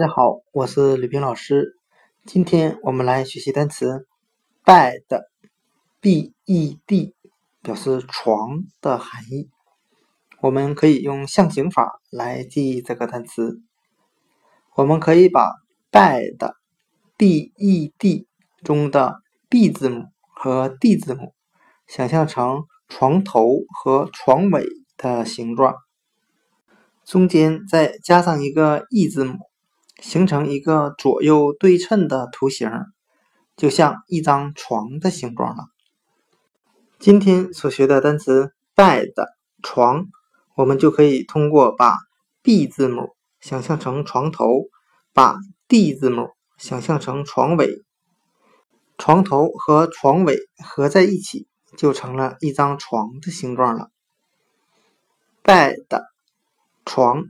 大家好，我是吕冰老师。今天我们来学习单词 bed，b-e-d，表示床的含义。我们可以用象形法来记忆这个单词。我们可以把 bed，b-e-d 中的 b 字母和 d 字母想象成床头和床尾的形状，中间再加上一个 e 字母。形成一个左右对称的图形，就像一张床的形状了。今天所学的单词 bed 床，我们就可以通过把 b 字母想象成床头，把 d 字母想象成床尾，床头和床尾合在一起，就成了一张床的形状了。bed 床。